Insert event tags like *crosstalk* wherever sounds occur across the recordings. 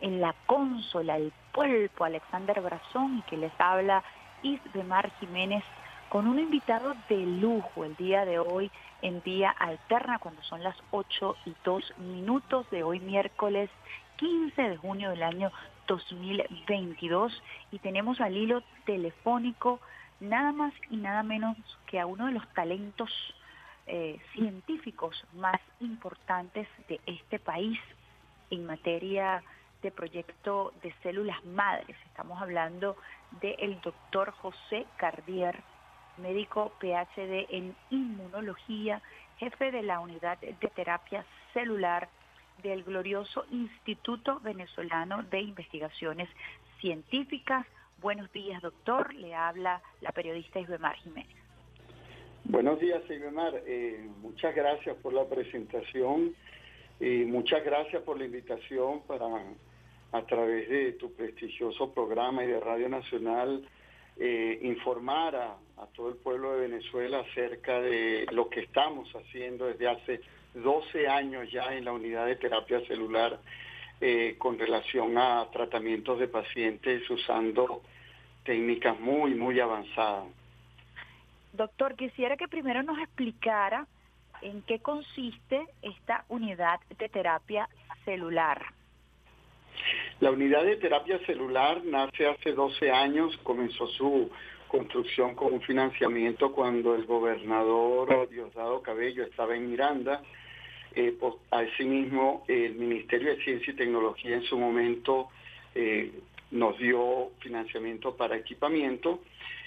en la consola, el pulpo Alexander Brazón y que les habla Isbemar Jiménez con un invitado de lujo el día de hoy en día alterna cuando son las 8 y 2 minutos de hoy miércoles 15 de junio del año 2022 y tenemos al hilo telefónico nada más y nada menos que a uno de los talentos eh, científicos más importantes de este país en materia de proyecto de células madres. Estamos hablando del doctor José Cardier, médico PhD en inmunología, jefe de la unidad de terapia celular del glorioso Instituto Venezolano de Investigaciones Científicas. Buenos días, doctor. Le habla la periodista Isbemar Jiménez. Buenos días, Isbemar. Eh, muchas gracias por la presentación y muchas gracias por la invitación para, a través de tu prestigioso programa y de Radio Nacional, eh, informar a, todo el pueblo de Venezuela acerca de lo que estamos haciendo desde hace 12 años ya en la unidad de terapia celular eh, con relación a tratamientos de pacientes usando técnicas muy, muy avanzadas. Doctor, quisiera que primero nos explicara en qué consiste esta unidad de terapia celular. La unidad de terapia celular nace hace 12 años, comenzó su construcción con un financiamiento cuando el gobernador Diosdado Cabello estaba en Miranda. Eh, pues, asimismo, el Ministerio de Ciencia y Tecnología en su momento eh, nos dio financiamiento para equipamiento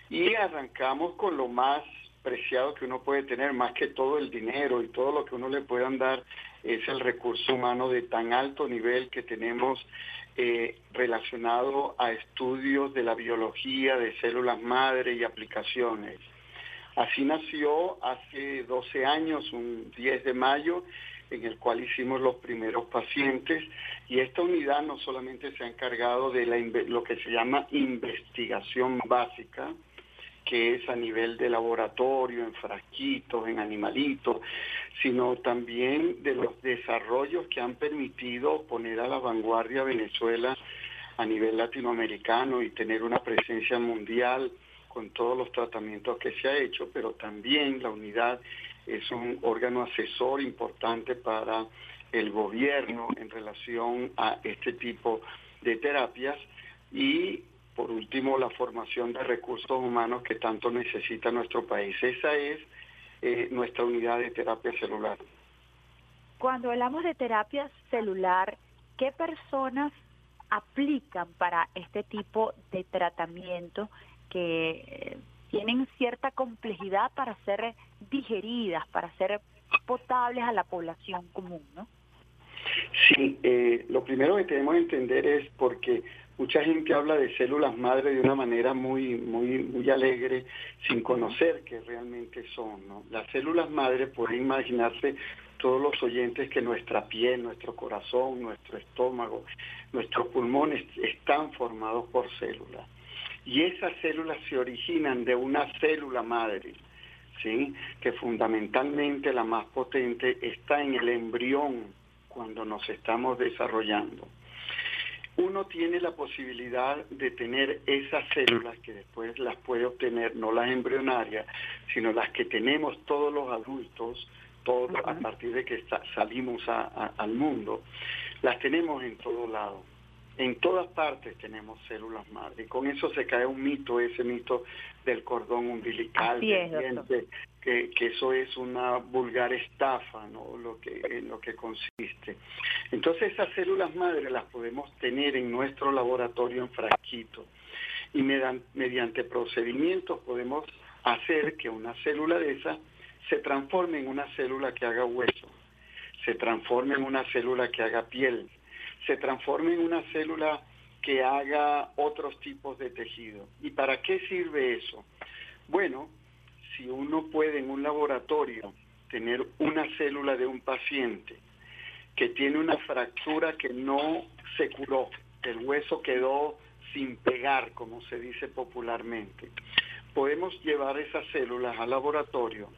y arrancamos con lo más preciado que uno puede tener, más que todo el dinero y todo lo que uno le puedan dar, es el recurso humano de tan alto nivel que tenemos eh, relacionado a estudios de la biología, de células madre y aplicaciones. Así nació hace 12 años, un 10 de mayo, en el cual hicimos los primeros pacientes y esta unidad no solamente se ha encargado de lo que se llama investigación básica, que es a nivel de laboratorio, en frasquitos, en animalitos, sino también de los desarrollos que han permitido poner a la vanguardia Venezuela a nivel latinoamericano y tener una presencia mundial con todos los tratamientos que se ha hecho, pero también la unidad es un órgano asesor importante para el gobierno en relación a este tipo de terapias y por último, la formación de recursos humanos que tanto necesita nuestro país. Esa es eh, nuestra unidad de terapia celular. Cuando hablamos de terapia celular, ¿qué personas aplican para este tipo de tratamiento que eh, tienen cierta complejidad para ser digeridas, para ser potables a la población común, ¿no? Sí, eh, lo primero que tenemos que entender es porque mucha gente habla de células madre de una manera muy, muy, muy alegre, sin conocer qué realmente son. ¿no? Las células madre pueden imaginarse todos los oyentes que nuestra piel, nuestro corazón, nuestro estómago, nuestros pulmones están formados por células. Y esas células se originan de una célula madre, ¿sí? que fundamentalmente la más potente está en el embrión cuando nos estamos desarrollando. Uno tiene la posibilidad de tener esas células que después las puede obtener, no las embrionarias, sino las que tenemos todos los adultos, todos a partir de que salimos al mundo, las tenemos en todos lados. En todas partes tenemos células madre. Y con eso se cae un mito, ese mito del cordón umbilical, que, que, eso es una vulgar estafa, ¿no? Lo que, en lo que consiste. Entonces esas células madre las podemos tener en nuestro laboratorio en frasquito y mediante procedimientos podemos hacer que una célula de esa se transforme en una célula que haga hueso, se transforme en una célula que haga piel, se transforme en una célula que haga otros tipos de tejido. ¿Y para qué sirve eso? Bueno, si uno puede en un laboratorio tener una célula de un paciente que tiene una fractura que no se curó, el hueso quedó sin pegar, como se dice popularmente, podemos llevar esas células al laboratorio,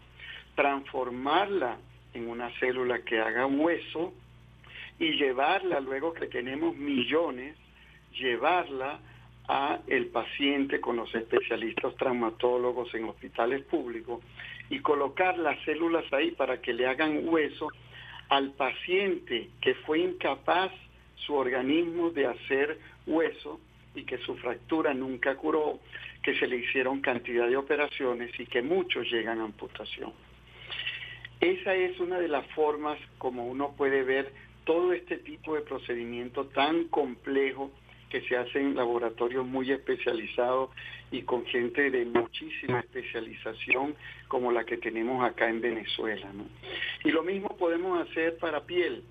transformarla en una célula que haga hueso y llevarla, luego que tenemos millones, llevarla a el paciente con los especialistas traumatólogos en hospitales públicos y colocar las células ahí para que le hagan hueso al paciente que fue incapaz su organismo de hacer hueso y que su fractura nunca curó, que se le hicieron cantidad de operaciones y que muchos llegan a amputación. Esa es una de las formas como uno puede ver todo este tipo de procedimiento tan complejo que se hace en laboratorios muy especializados y con gente de muchísima especialización como la que tenemos acá en Venezuela. Y lo mismo podemos hacer para piel.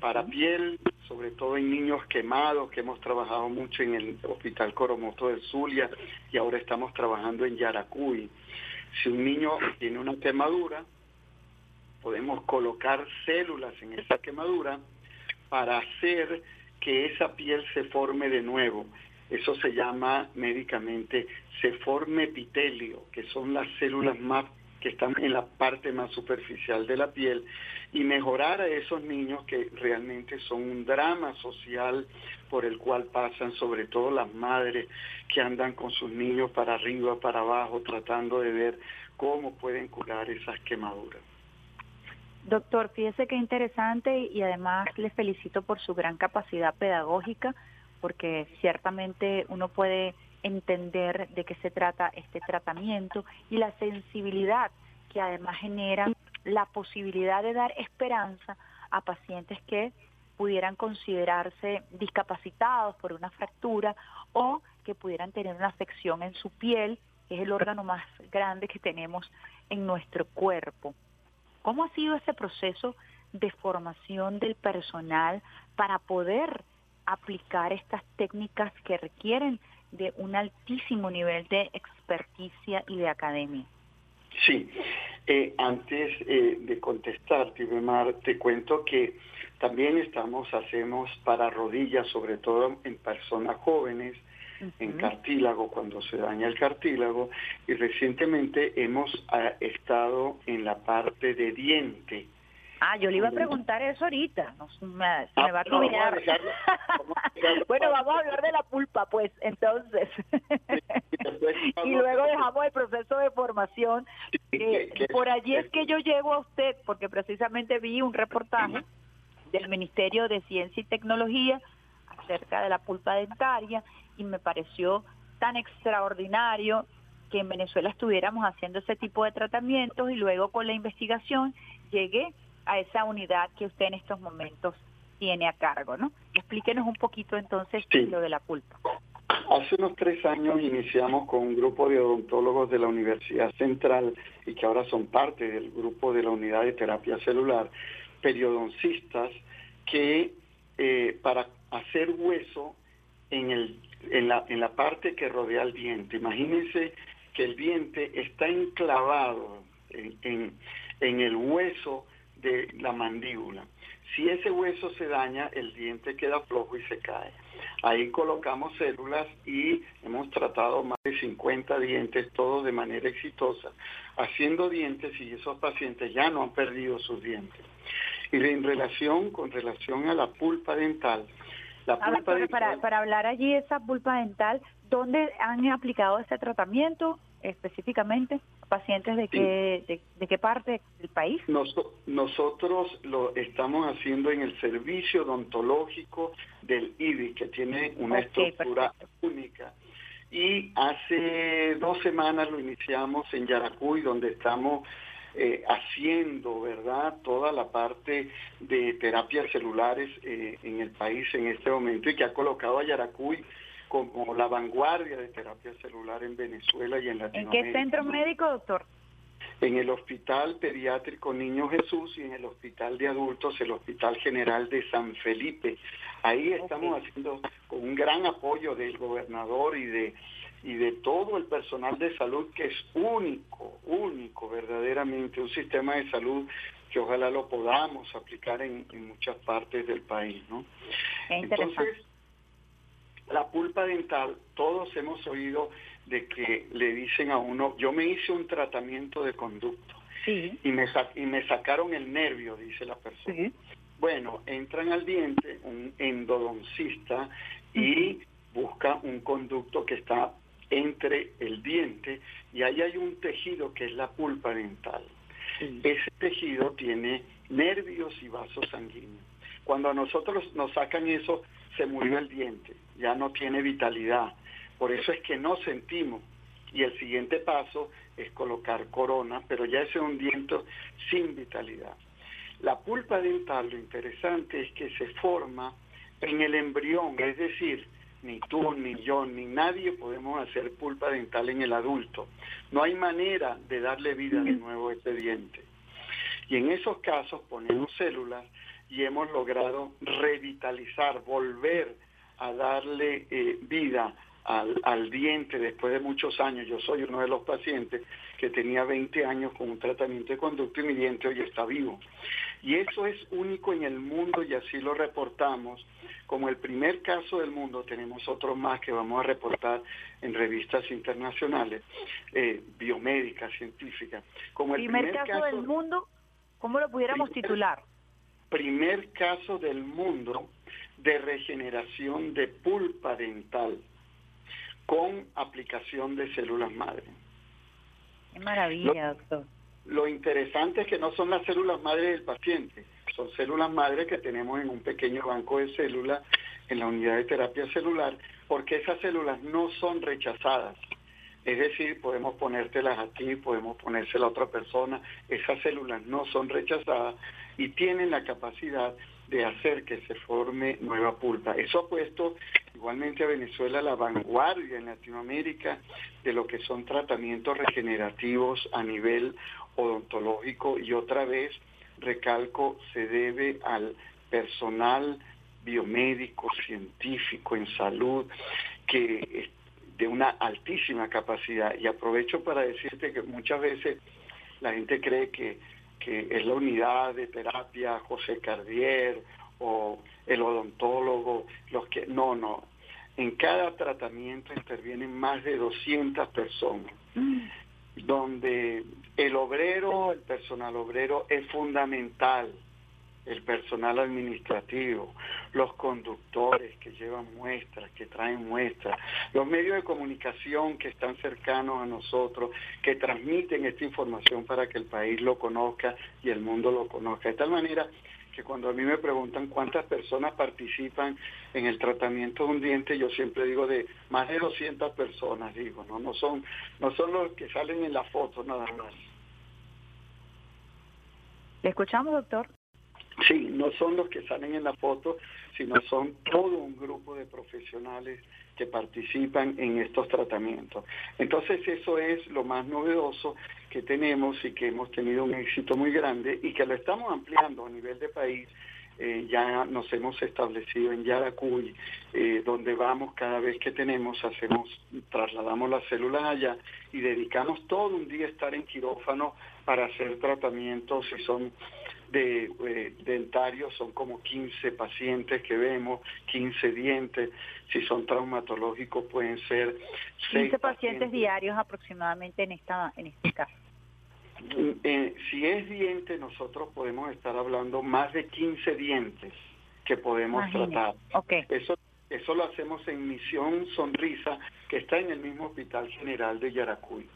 Para piel, sobre todo en niños quemados, que hemos trabajado mucho en el Hospital Coromoto del Zulia y ahora estamos trabajando en Yaracuy. Si un niño tiene una quemadura, podemos colocar células en esa quemadura para hacer que esa piel se forme de nuevo. Eso se llama médicamente, se forme epitelio, que son las células más que están en la parte más superficial de la piel y mejorar a esos niños que realmente son un drama social por el cual pasan sobre todo las madres que andan con sus niños para arriba, para abajo, tratando de ver cómo pueden curar esas quemaduras. Doctor, fíjese qué interesante y además les felicito por su gran capacidad pedagógica, porque ciertamente uno puede entender de qué se trata este tratamiento y la sensibilidad que además genera la posibilidad de dar esperanza a pacientes que pudieran considerarse discapacitados por una fractura o que pudieran tener una afección en su piel, que es el órgano más grande que tenemos en nuestro cuerpo. ¿Cómo ha sido ese proceso de formación del personal para poder aplicar estas técnicas que requieren de un altísimo nivel de experticia y de academia? Sí, eh, antes eh, de contestarte, Mar, te cuento que también estamos, hacemos para rodillas, sobre todo en personas jóvenes, en cartílago cuando se daña el cartílago y recientemente hemos ah, estado en la parte de diente. Ah, yo le iba a preguntar eso ahorita, no, me, me va a terminar. *laughs* bueno, vamos a hablar de la pulpa, pues, entonces. y *laughs* luego dejamos el proceso de formación. por allí es que yo llego a usted, porque precisamente vi un reportaje del Ministerio de Ciencia y Tecnología acerca de la pulpa dentaria y me pareció tan extraordinario que en Venezuela estuviéramos haciendo ese tipo de tratamientos y luego con la investigación llegué a esa unidad que usted en estos momentos tiene a cargo, ¿no? Explíquenos un poquito entonces lo de la pulpa. Hace unos tres años iniciamos con un grupo de odontólogos de la Universidad Central y que ahora son parte del grupo de la unidad de terapia celular, periodoncistas, que eh, para hacer hueso en el en la, en la parte que rodea el diente. Imagínense que el diente está enclavado en, en, el hueso de la mandíbula. Si ese hueso se daña, el diente queda flojo y se cae. Ahí colocamos células y hemos tratado más de 50 dientes, todos de manera exitosa, haciendo dientes y esos pacientes ya no han perdido sus dientes. Y en relación, con relación a la pulpa dental, para, para hablar allí de esa pulpa dental, ¿dónde han aplicado este tratamiento específicamente? ¿Pacientes de qué, de, qué parte del país? nosotros lo estamos haciendo en el servicio odontológico del IBI, que tiene una estructura única. Y hace dos semanas lo iniciamos en Yaracuy, donde estamos eh, haciendo, ¿verdad?, toda la parte de terapias celulares eh, en el país en este momento y que ha colocado a Yaracuy como la vanguardia de terapia celular en Venezuela y en Latinoamérica. ¿En qué centro médico, doctor? En el Hospital Pediátrico Niño Jesús y en el Hospital de Adultos, el Hospital General de San Felipe. Ahí estamos haciendo con un gran apoyo del gobernador y de y de todo el personal de salud que es único, único verdaderamente, un sistema de salud que ojalá lo podamos aplicar en, muchas partes del país, ¿no? Entonces, la pulpa dental, todos hemos oído de que le dicen a uno, yo me hice un tratamiento de conducto y, me y me sacaron el nervio, dice la persona. Bueno, entran al diente un endodoncista y busca un conducto que está entre el diente y ahí hay un tejido que es la pulpa dental. Ese tejido tiene nervios y vasos sanguíneos. Cuando a nosotros nos sacan eso, se murió el diente, ya no tiene vitalidad. Por eso es que no sentimos. Y el siguiente paso es colocar corona, pero ya ese es un diente sin vitalidad. La pulpa dental, lo interesante es que se forma en el embrión, es decir, ni tú, ni yo, ni nadie podemos hacer pulpa dental en el adulto. No hay manera de darle vida de nuevo a este diente. Y en esos casos ponemos células y hemos logrado revitalizar, volver a darle eh, vida al, al, diente después de muchos años. Yo soy uno de los pacientes que tenía 20 años con un tratamiento de conducto y mi diente hoy está vivo. Y eso es único en el mundo y así lo reportamos. Como el primer caso del mundo, tenemos otros más que vamos a reportar en revistas internacionales, eh, biomédicas, científicas. Como el primer, caso, del mundo, ¿cómo lo pudiéramos titular? Primer caso del mundo de regeneración de pulpa dental con aplicación de células madre. Qué maravilla, doctor. Lo interesante es que no son las células madre del paciente, son células madre que tenemos en un pequeño banco de células en la unidad de terapia celular, porque esas células no son rechazadas. Es decir, podemos ponértelas a ti, podemos ponérselas a otra persona, esas células no son rechazadas y tienen la capacidad de hacer que se forme nueva pulpa. Eso ha puesto igualmente a Venezuela a la vanguardia en Latinoamérica de lo que son tratamientos regenerativos a nivel odontológico y otra vez, recalco, se debe al personal biomédico, científico, en salud, que de una altísima capacidad. Y aprovecho para decirte que muchas veces la gente cree que que es la unidad de terapia José Cardier o el odontólogo, los que no, no. En cada tratamiento intervienen más de 200 personas, mm. donde el obrero, el personal obrero es fundamental el personal administrativo, los conductores que llevan muestras, que traen muestras, los medios de comunicación que están cercanos a nosotros, que transmiten esta información para que el país lo conozca y el mundo lo conozca. De tal manera que cuando a mí me preguntan cuántas personas participan en el tratamiento de un diente, yo siempre digo de más de 200 personas, digo, no no son no son los que salen en la foto nada más. ¿Le escuchamos, doctor? Sí, no son los que salen en la foto, sino son todo un grupo de profesionales que participan en estos tratamientos. Entonces eso es lo más novedoso que tenemos y que hemos tenido un éxito muy grande y que lo estamos ampliando a nivel de país. Eh, ya nos hemos establecido en Yaracuy, eh, donde vamos cada vez que tenemos, hacemos, trasladamos las células allá y dedicamos todo un día a estar en quirófano para hacer tratamientos si son de eh, dentarios son como 15 pacientes que vemos, 15 dientes, si son traumatológicos pueden ser 15 pacientes, diarios aproximadamente en esta en este caso. Mm, eh, si es diente, nosotros podemos estar hablando más de 15 dientes que podemos tratar. Eso eso lo hacemos en Misión Sonrisa, que está en el mismo Hospital General de Yaracuy.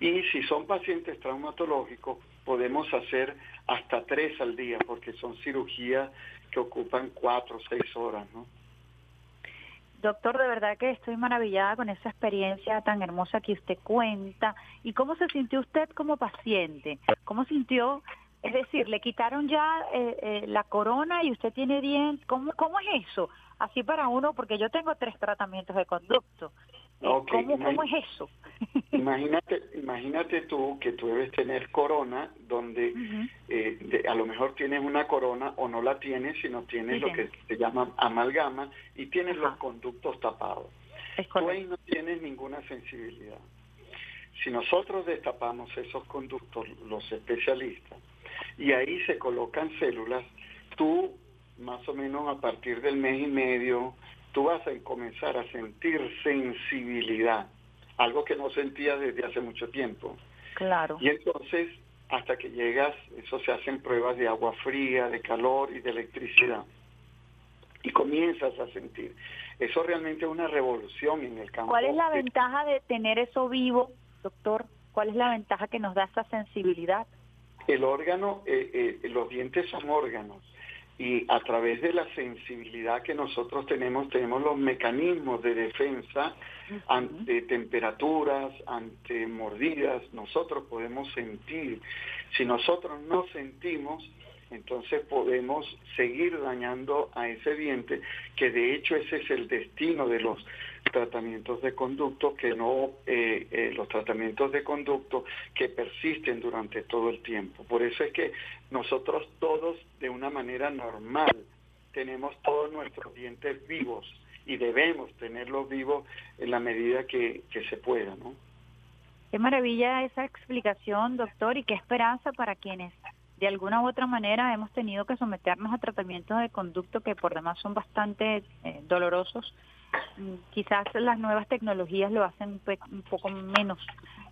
Y si son pacientes traumatológicos, podemos hacer hasta tres al día, porque son cirugías que ocupan cuatro o seis horas, ¿no? Doctor, de verdad que estoy maravillada con esa experiencia tan hermosa que usted cuenta. ¿Y cómo se sintió usted como paciente? ¿Cómo sintió? Es decir, le quitaron ya eh, eh, la corona y usted tiene dientes. ¿Cómo, ¿Cómo es eso? Así para uno, porque yo tengo tres tratamientos de conducto. ¿Cómo, es eso? *laughs* imagínate, imagínate tú que tú debes tener corona, donde eh, a lo mejor tienes una corona o no la tienes, sino tienes lo que se llama amalgama y tienes los conductos tapados. tú ahí no tienes ninguna sensibilidad. Si nosotros destapamos esos conductos, los especialistas, y ahí se colocan células, tú más o menos a partir del mes y medio, tú vas a comenzar a sentir sensibilidad, algo que no sentías desde hace mucho tiempo. Claro. Y entonces hasta que llegas, eso se hacen pruebas de agua fría, de calor y de electricidad. Y comienzas a sentir. Eso realmente es una revolución en el campo. ¿Cuál es la ventaja de tener eso vivo, doctor? ¿Cuál es la ventaja que nos da esa sensibilidad? El órgano, eh, eh, los dientes son órganos y a través de la sensibilidad que nosotros tenemos, tenemos los mecanismos de defensa ante temperaturas, ante mordidas, nosotros podemos sentir. Si nosotros no sentimos, entonces podemos seguir dañando a ese diente, que de hecho ese es el destino de los tratamientos de conducto, que no eh, eh, los tratamientos de conducto que persisten durante todo el tiempo. Por eso es que nosotros todos, de una manera normal, tenemos todos nuestros dientes vivos y debemos tenerlos vivos en la medida que, que se pueda, ¿no? Qué maravilla esa explicación, doctor, y qué esperanza para quienes de alguna u otra manera hemos tenido que someternos a tratamientos de conducto que por demás son bastante eh, dolorosos. Mm, quizás las nuevas tecnologías lo hacen un, poco menos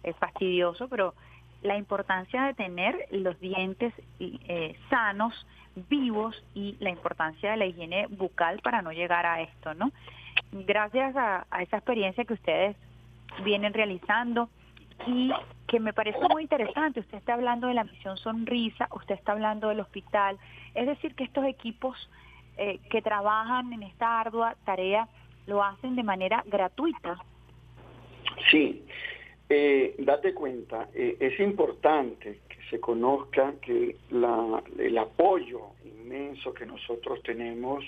eh, fastidioso, pero la importancia de tener los dientes eh, sanos, vivos y la importancia de la higiene bucal para no llegar a esto, ¿no? Gracias a esa experiencia que ustedes vienen realizando, y que me parece muy interesante. Usted está hablando de la misión Sonrisa, usted está hablando del hospital, es decir, que estos equipos eh, que trabajan en esta ardua tarea lo hacen de manera gratuita. Sí, eh, date cuenta, eh, es importante se conozca que la, el apoyo inmenso que nosotros tenemos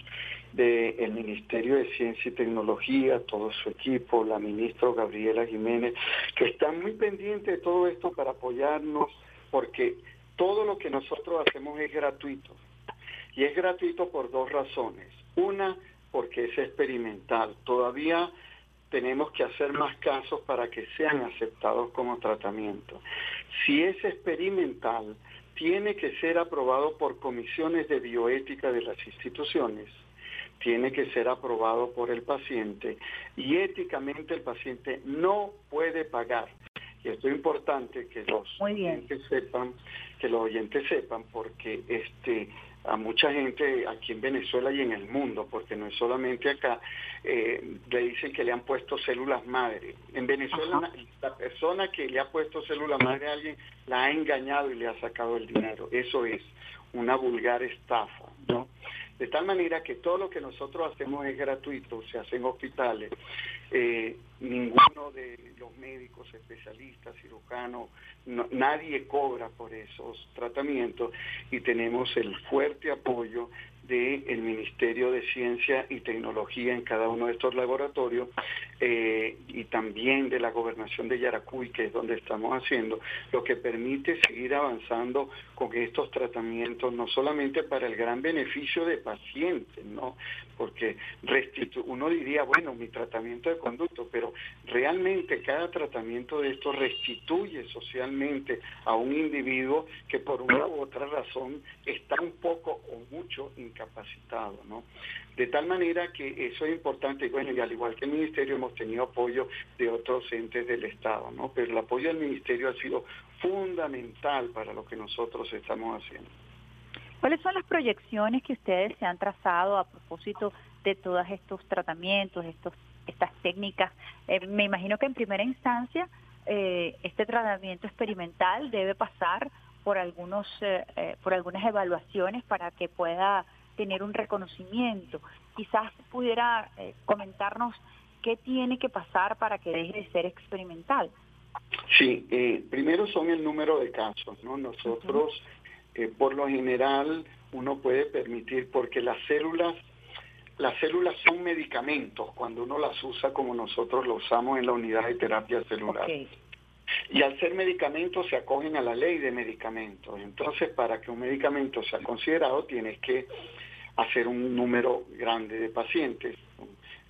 del Ministerio de Ciencia y Tecnología, todo su equipo, la ministra Gabriela Jiménez, que están muy pendientes de todo esto para apoyarnos, porque todo lo que nosotros hacemos es gratuito. Y es gratuito por dos razones. Una, porque es experimental. Todavía tenemos que hacer más casos para que sean aceptados como tratamiento. Si es experimental, tiene que ser aprobado por comisiones de bioética de las instituciones, tiene que ser aprobado por el paciente y éticamente el paciente no puede pagar. Y esto es importante que los oyentes sepan, que los oyentes sepan, porque este a mucha gente aquí en Venezuela y en el mundo, porque no es solamente acá, eh, le dicen que le han puesto células madre. En Venezuela la persona que le ha puesto células madre a alguien la ha engañado y le ha sacado el dinero. Eso es una vulgar estafa, ¿no? De tal manera que todo lo que nosotros hacemos es gratuito, se hace en hospitales. Eh, ninguno de los médicos, especialistas, cirujanos, nadie cobra por esos tratamientos y tenemos el fuerte apoyo del Ministerio de Ciencia y Tecnología en cada uno de estos laboratorios eh, y también de la gobernación de Yaracuy, que es donde estamos haciendo, lo que permite seguir avanzando con estos tratamientos, no solamente para el gran beneficio de pacientes, ¿no? porque uno diría, bueno, mi tratamiento de conducto, pero realmente cada tratamiento de esto restituye socialmente a un individuo que por una u otra razón está un poco o mucho incapacitado, ¿no? De tal manera que eso es importante, bueno, y al igual que el Ministerio hemos tenido apoyo de otros entes del Estado, ¿no? Pero el apoyo del Ministerio ha sido fundamental para lo que nosotros estamos haciendo. ¿Cuáles son las proyecciones que ustedes se han trazado a propósito de todos estos tratamientos, estos, estas técnicas? Eh, me imagino que en primera instancia eh, este tratamiento experimental debe pasar por algunos eh, por algunas evaluaciones para que pueda tener un reconocimiento. Quizás pudiera comentarnos qué tiene que pasar para que deje de ser experimental. Sí, primero son el número de casos, ¿no? Nosotros por lo general uno puede permitir, porque las células, las células son medicamentos cuando uno las usa como nosotros lo usamos en la unidad de terapia celular. Y al ser medicamentos se acogen a la ley de medicamentos. Entonces, para que un medicamento sea considerado, tienes que hacer un número grande de pacientes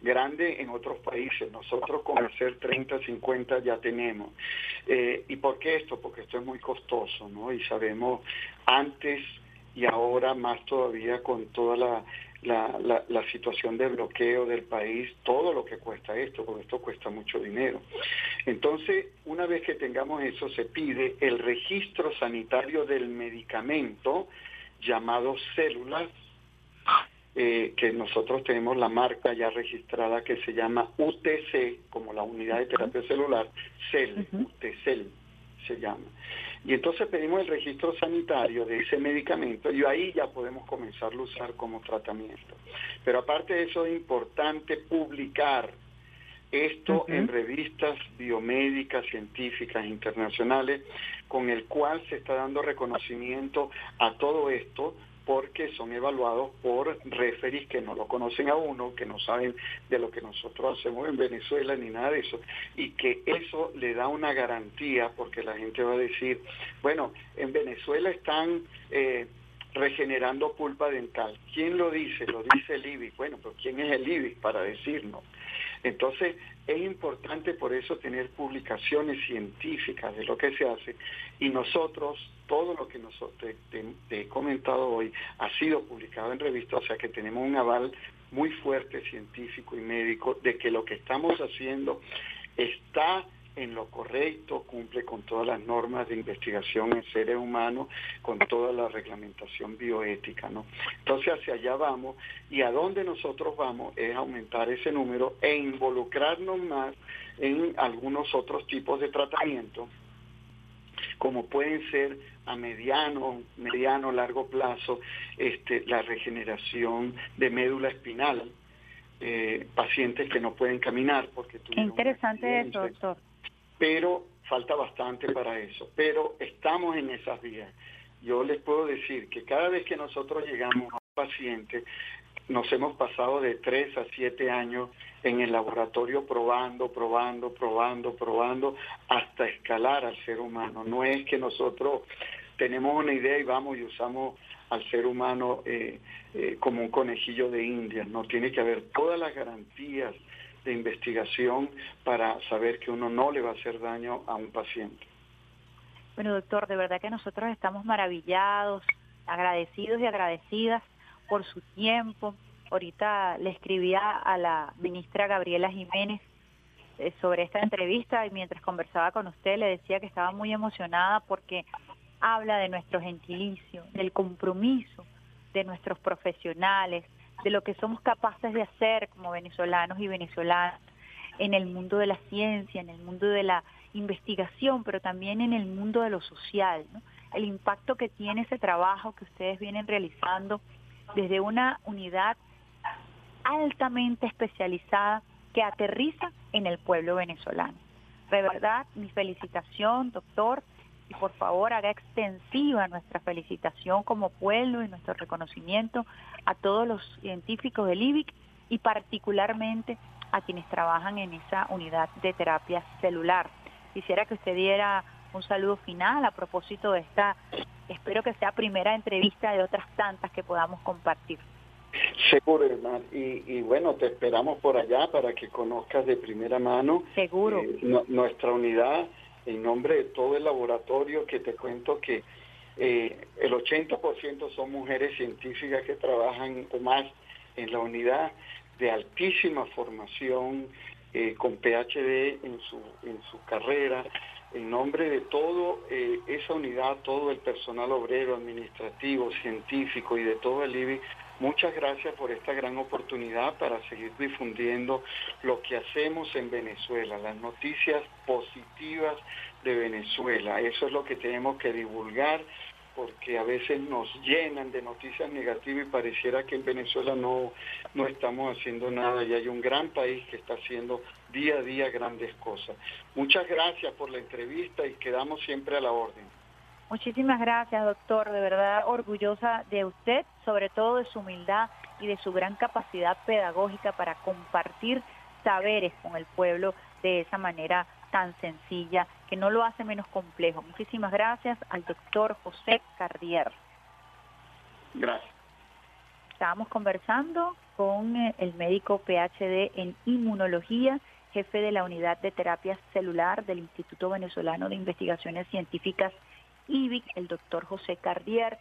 grande en otros países. Nosotros con hacer 30, 50 ya tenemos. Eh, ¿Y por qué esto? Porque esto es muy costoso, ¿no? Y sabemos antes y ahora más todavía con toda la, la, la, la, situación de bloqueo del país, todo lo que cuesta esto, porque esto cuesta mucho dinero. Entonces, una vez que tengamos eso, se pide el registro sanitario del medicamento llamado células, eh, que nosotros tenemos la marca ya registrada que se llama UTC, como la unidad de terapia celular, CEL, UTCEL se llama. Y entonces pedimos el registro sanitario de ese medicamento y ahí ya podemos comenzarlo a usar como tratamiento. Pero aparte de eso es importante publicar esto en revistas biomédicas, científicas, internacionales, con el cual se está dando reconocimiento a todo esto porque son evaluados por referis que no lo conocen a uno, que no saben de lo que nosotros hacemos en Venezuela ni nada de eso, y que eso le da una garantía porque la gente va a decir, bueno, en Venezuela están... Eh, regenerando pulpa dental. ¿Quién lo dice? Lo dice el IBIS. Bueno, pero ¿quién es el IBIS para decirnos? Entonces, es importante por eso tener publicaciones científicas de lo que se hace y nosotros, todo lo que nosotros te, he comentado hoy ha sido publicado en revistas, o sea que tenemos un aval muy fuerte científico y médico de que lo que estamos haciendo está en lo correcto, cumple con todas las normas de investigación en seres humanos, con toda la reglamentación bioética, ¿no? Entonces hacia allá vamos y a dónde nosotros vamos es aumentar ese número e involucrarnos más en algunos otros tipos de tratamientos como pueden ser a mediano, mediano, largo plazo, este, la regeneración de médula espinal, eh, pacientes que no pueden caminar porque tuvieron interesante eso, doctor pero falta bastante para eso. Pero estamos en esas vías. Yo les puedo decir que cada vez que nosotros llegamos a un paciente, nos hemos pasado de tres a siete años en el laboratorio probando, probando, probando, probando, hasta escalar al ser humano. No es que nosotros tenemos una idea y vamos y usamos al ser humano eh, eh, como un conejillo de India. No tiene que haber todas las garantías de investigación para saber que uno no le va a hacer daño a un paciente. Bueno, doctor, de verdad que nosotros estamos maravillados, agradecidos y agradecidas por su tiempo. Ahorita le escribía a la ministra Gabriela Jiménez eh, sobre esta entrevista y mientras conversaba con usted le decía que estaba muy emocionada porque habla de nuestro gentilicio, del compromiso de nuestros profesionales, de lo que somos capaces de hacer como venezolanos y venezolanas en el mundo de la ciencia, en el mundo de la investigación, pero también en el mundo de lo social, el impacto que tiene ese trabajo que ustedes vienen realizando desde una unidad altamente especializada que aterriza en el pueblo venezolano. De verdad, mi felicitación, doctor, y por favor haga extensiva nuestra felicitación como pueblo y nuestro reconocimiento a todos los científicos del IBIC y particularmente a quienes trabajan en esa unidad de terapia celular. Quisiera que usted diera un saludo final a propósito de esta, espero que sea primera entrevista de otras tantas que podamos compartir. Seguro, hermano. Y, bueno, te esperamos por allá para que conozcas de primera mano. Seguro. Eh, nuestra unidad en nombre de todo el laboratorio que te cuento que eh, el 80% son mujeres científicas que trabajan o más en la unidad de altísima formación eh, con PhD en su, en su carrera. En nombre de todo eh, esa unidad, todo el personal obrero, administrativo, científico y de todo el IBI, Muchas gracias por esta gran oportunidad para seguir difundiendo lo que hacemos en Venezuela, las noticias positivas de Venezuela. Eso es lo que tenemos que divulgar porque a veces nos llenan de noticias negativas y pareciera que en Venezuela no, no estamos haciendo nada y hay un gran país que está haciendo día a día grandes cosas. Muchas gracias por la entrevista y quedamos siempre a la orden. Muchísimas gracias, doctor. De verdad orgullosa de usted, sobre todo de su humildad y de su gran capacidad pedagógica para compartir saberes con el pueblo de esa manera tan sencilla, que no lo hace menos complejo. Muchísimas gracias al doctor José Cardier. Gracias. Estábamos conversando con eh, el médico PhD en inmunología, jefe de la unidad de terapia celular del Instituto Venezolano de Investigaciones Científicas IBIC, el doctor José Cardier,